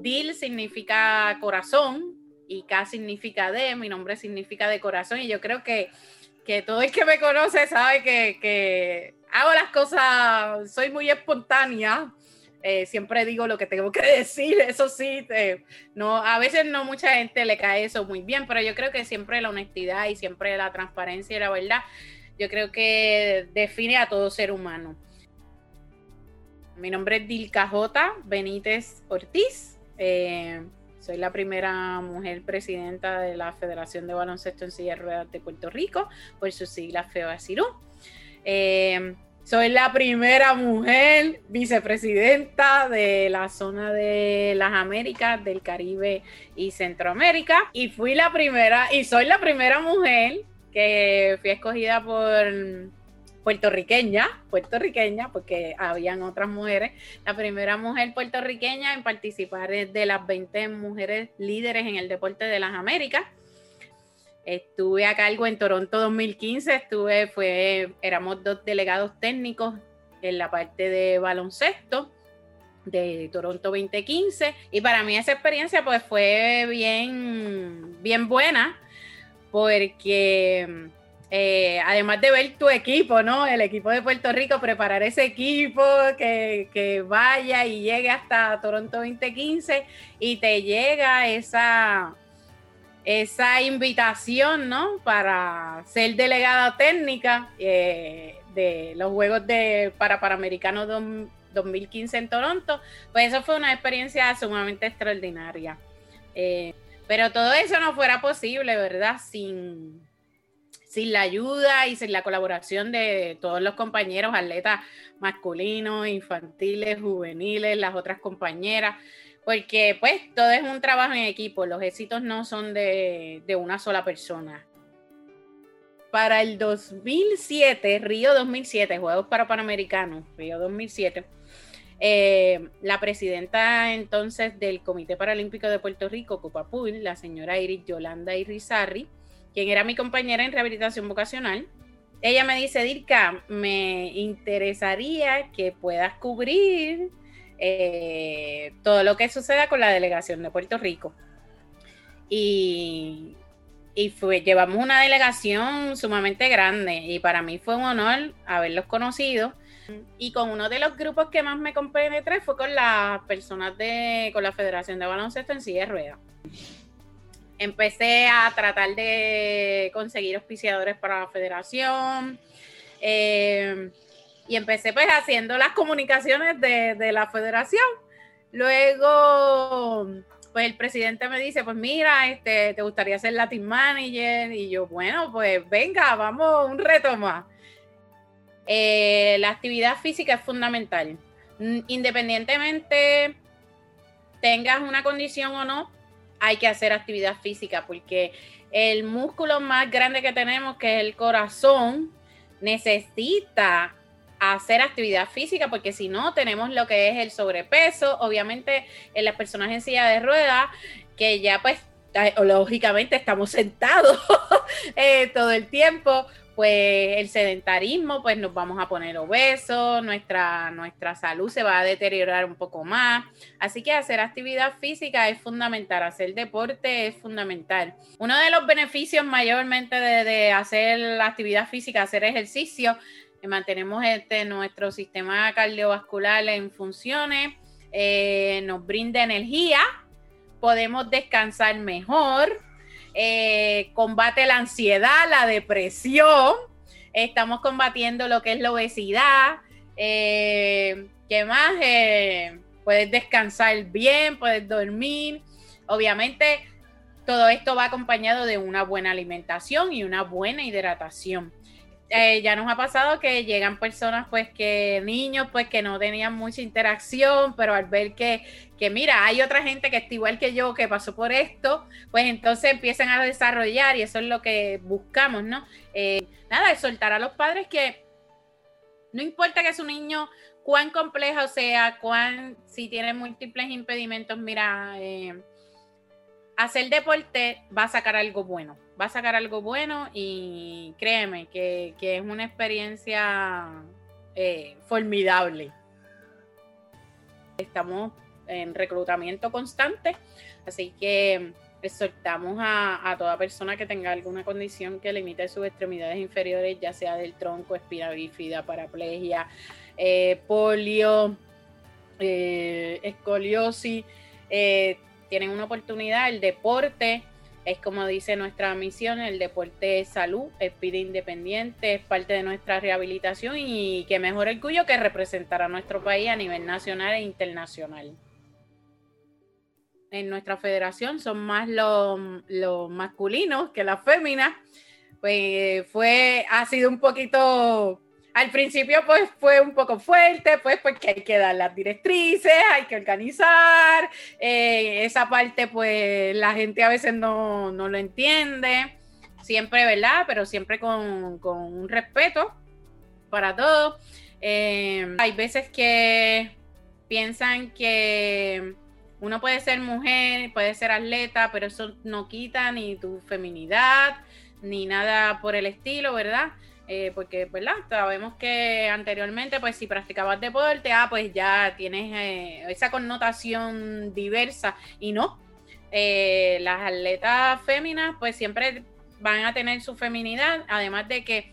Dil significa corazón y K significa de, mi nombre significa de corazón y yo creo que, que todo el que me conoce sabe que, que hago las cosas, soy muy espontánea. Eh, siempre digo lo que tengo que decir, eso sí, eh, no, a veces no mucha gente le cae eso muy bien, pero yo creo que siempre la honestidad y siempre la transparencia y la verdad, yo creo que define a todo ser humano. Mi nombre es Dilka J. Benítez Ortiz. Eh, soy la primera mujer presidenta de la Federación de Baloncesto en Silla de Ruedas de Puerto Rico, por su sigla FEOACIRU. Eh, soy la primera mujer vicepresidenta de la zona de las Américas, del Caribe y Centroamérica. Y fui la primera, y soy la primera mujer que fui escogida por puertorriqueña, puertorriqueña, porque habían otras mujeres, la primera mujer puertorriqueña en participar de las 20 mujeres líderes en el deporte de las Américas. Estuve a cargo en Toronto 2015, estuve, fue, éramos dos delegados técnicos en la parte de baloncesto de Toronto 2015 y para mí esa experiencia pues fue bien, bien buena porque eh, además de ver tu equipo, ¿no? El equipo de Puerto Rico, preparar ese equipo que, vaya y llegue hasta Toronto 2015 y te llega esa, esa invitación, ¿no? Para ser delegada técnica eh, de los Juegos de para Panamericanos 2015 en Toronto, pues eso fue una experiencia sumamente extraordinaria. Eh, pero todo eso no fuera posible, ¿verdad? Sin, sin la ayuda y sin la colaboración de todos los compañeros, atletas masculinos, infantiles, juveniles, las otras compañeras, porque pues todo es un trabajo en equipo, los éxitos no son de, una sola persona. Para el 2007, Río 2007, Juegos para Panamericanos, Río 2007, eh, la presidenta entonces del Comité Paralímpico de Puerto Rico, Copapul, la señora Iris Yolanda Irizarri, quien era mi compañera en rehabilitación vocacional, ella me dice, Dirka, me interesaría que puedas cubrir eh, todo lo que suceda con la delegación de Puerto Rico. Y, y fue, llevamos una delegación sumamente grande y para mí fue un honor haberlos conocido. Y con uno de los grupos que más me compenetré fue con las personas de, con la Federación de Baloncesto en silla de ruedas empecé a tratar de conseguir auspiciadores para la federación. Eh, y empecé pues haciendo las comunicaciones de, la federación. Luego, pues el presidente me dice, pues mira, este, ¿te gustaría ser Latin Manager? Y yo, bueno, pues venga, vamos, un reto más. Eh, la actividad física es fundamental. Independientemente tengas una condición o no, hay que hacer actividad física porque el músculo más grande que tenemos, que es el corazón, necesita hacer actividad física porque si no tenemos lo que es el sobrepeso, obviamente en las personas en silla de ruedas, que ya pues lógicamente estamos sentados eh, todo el tiempo, pues el sedentarismo, pues nos vamos a poner obesos, nuestra, nuestra salud se va a deteriorar un poco más. Así que hacer actividad física es fundamental, hacer deporte es fundamental. Uno de los beneficios mayormente de, hacer actividad física, hacer ejercicio, eh, mantenemos este, nuestro sistema cardiovascular en funciones, eh, nos brinda energía, podemos descansar mejor, eh, combate la ansiedad, la depresión, estamos combatiendo lo que es la obesidad, eh, ¿qué más? Eh, puedes descansar bien, puedes dormir, obviamente todo esto va acompañado de una buena alimentación y una buena hidratación. Eh, ya nos ha pasado que llegan personas, pues que niños, pues que no tenían mucha interacción, pero al ver que, que mira, hay otra gente que está igual que yo, que pasó por esto, pues entonces empiezan a desarrollar y eso es lo que buscamos, ¿no? Eh, nada, soltar a los padres que no importa que su niño cuán complejo sea, cuán, si tiene múltiples impedimentos, mira, eh, hacer deporte va a sacar algo bueno, va a sacar algo bueno y créeme que, es una experiencia eh, formidable. Estamos en reclutamiento constante. Así que exhortamos a, toda persona que tenga alguna condición que limite sus extremidades inferiores, ya sea del tronco, espina bífida, paraplegia, eh, polio, eh, escoliosis, eh, tienen una oportunidad, el deporte es como dice nuestra misión, el deporte es salud, es vida independiente, es parte de nuestra rehabilitación y que mejor orgullo que representar a nuestro país a nivel nacional e internacional. En nuestra federación son más los, masculinos que las féminas, pues fue, ha sido un poquito, al principio pues fue un poco fuerte, pues porque hay que dar las directrices, hay que organizar, eh, esa parte pues la gente a veces no, lo entiende, siempre, ¿verdad? Pero siempre con, un respeto para todos. Eh, hay veces que piensan que uno puede ser mujer, puede ser atleta, pero eso no quita ni tu feminidad, ni nada por el estilo, ¿verdad? Eh, porque, ¿verdad? Sabemos que anteriormente, pues si practicabas deporte, ah, pues ya tienes eh, esa connotación diversa y no. Eh, las atletas féminas, pues siempre van a tener su feminidad, además de que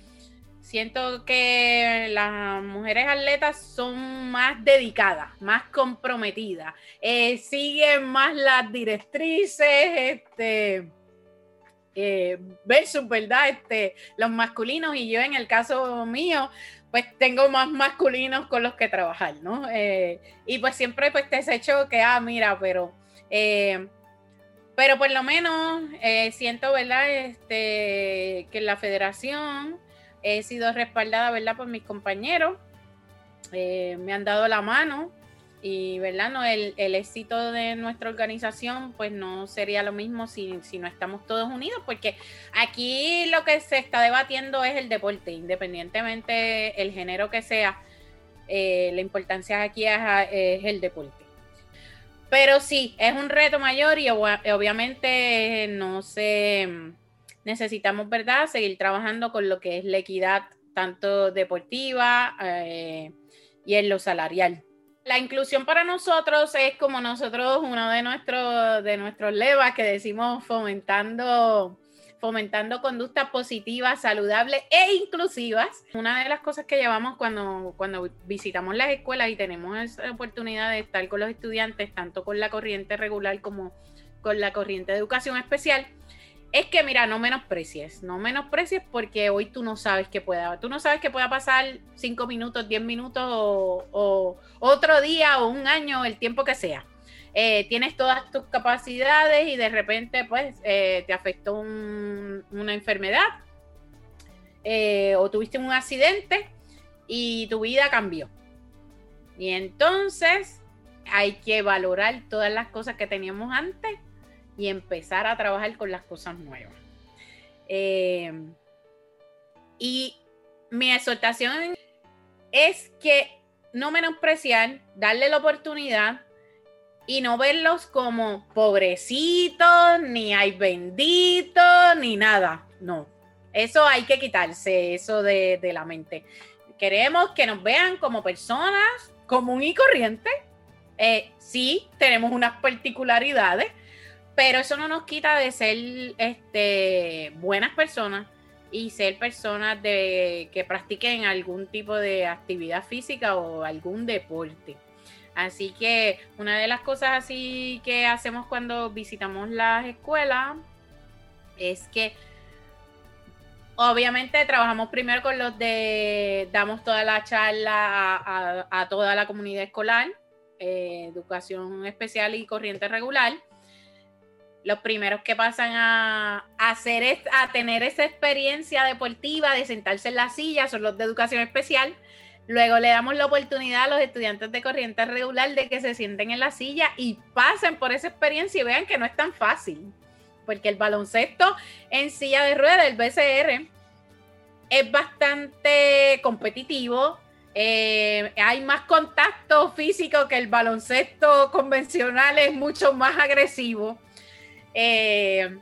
siento que las mujeres atletas son más dedicadas, más comprometidas, siguen más las directrices, este, eh, versus, ¿verdad? Este, los masculinos y yo en el caso mío, pues tengo más masculinos con los que trabajar, ¿no? Eh, y pues siempre pues te hecho que, ah, mira, pero... pero por lo menos siento, ¿verdad? Este, que la federación he sido respaldada, ¿verdad? Por mis compañeros, eh, me han dado la mano y, ¿verdad? No, el, éxito de nuestra organización, pues no sería lo mismo si, no estamos todos unidos, porque aquí lo que se está debatiendo es el deporte, independientemente el género que sea, eh, la importancia aquí es, es el deporte. Pero sí, es un reto mayor y obviamente no se necesitamos, ¿verdad?, seguir trabajando con lo que es la equidad tanto deportiva eh, y en lo salarial. La inclusión para nosotros es como nosotros, uno de nuestros, de nuestros levas que decimos fomentando, fomentando conductas positivas, saludables e inclusivas. Una de las cosas que llevamos cuando, cuando visitamos las escuelas y tenemos esa oportunidad de estar con los estudiantes, tanto con la corriente regular como con la corriente de educación especial, es que, mira, no menosprecies, no menosprecies porque hoy tú no sabes qué pueda, tú no sabes qué pueda pasar cinco minutos, diez minutos o, otro día o un año, el tiempo que sea. Eh, tienes todas tus capacidades y de repente, pues, eh, te afectó una enfermedad eh, o tuviste un accidente y tu vida cambió. Y entonces hay que valorar todas las cosas que teníamos antes y empezar a trabajar con las cosas nuevas. Eh, y mi exhortación es que no menospreciar, darle la oportunidad y no verlos como pobrecitos, ni hay benditos, ni nada. No, eso hay que quitarse, eso de, la mente. Queremos que nos vean como personas común y corriente. Eh, sí, tenemos unas particularidades, pero eso no nos quita de ser este, buenas personas y ser personas de, que practiquen algún tipo de actividad física o algún deporte. Así que una de las cosas así que hacemos cuando visitamos las escuelas es que obviamente trabajamos primero con los de, damos toda la charla a, toda la comunidad escolar, eh, educación especial y corriente regular los primeros que pasan a, hacer a tener esa experiencia deportiva de sentarse en la silla son los de educación especial. Luego le damos la oportunidad a los estudiantes de corriente regular de que se sienten en la silla y pasen por esa experiencia y vean que no es tan fácil. Porque el baloncesto en silla de ruedas, el BCR, es bastante competitivo. Eh, hay más contacto físico que el baloncesto convencional, es mucho más agresivo. Eh,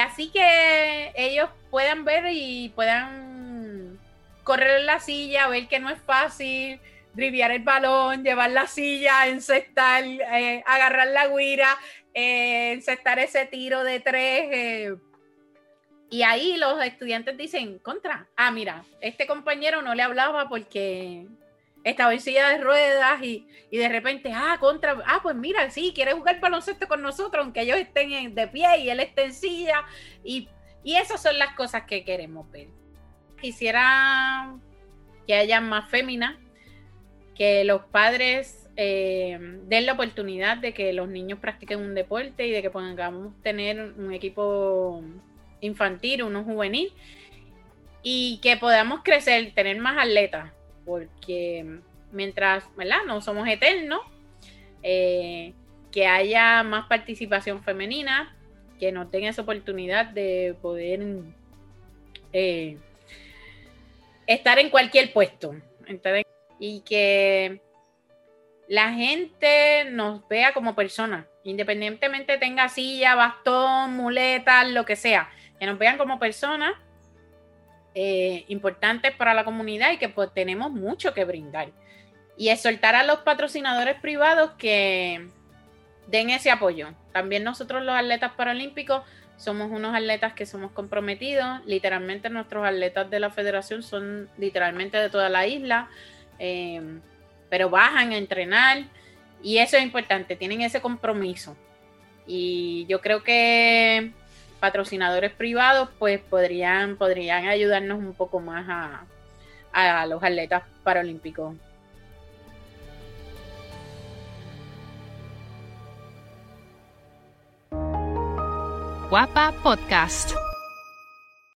así que ellos puedan ver y puedan correr en la silla, ver que no es fácil, driviar el balón, llevar la silla, encestar, eh, agarrar la guira, eh, encestar ese tiro de tres. Eh. y ahí los estudiantes dicen, contra, ah, mira, este compañero no le hablaba porque estaba en silla de ruedas y, de repente, ah, contra, ah, pues mira, sí, quiere jugar baloncesto con nosotros, aunque ellos estén de pie y él esté en silla. Y, y esas son las cosas que queremos ver. Quisiera que haya más féminas, que los padres eh, den la oportunidad de que los niños practiquen un deporte y de que podamos tener un equipo infantil, uno juvenil, y que podamos crecer, tener más atletas, porque mientras. No somos eternos, eh, que haya más participación femenina, que nos den esa oportunidad de poder eh, estar en cualquier puesto y que la gente nos vea como personas, independientemente tenga silla, bastón, muletas, lo que sea, que nos vean como personas eh, importantes para la comunidad y que pues, tenemos mucho que brindar. Y exhortar a los patrocinadores privados que den ese apoyo. También nosotros los atletas paralímpicos somos unos atletas que somos comprometidos. Literalmente nuestros atletas de la federación son literalmente de toda la isla, eh, pero bajan a entrenar y eso es importante, tienen ese compromiso. Y yo creo que patrocinadores privados pues podrían, podrían ayudarnos un poco más a, a los atletas paralímpicos. Guapa Podcast.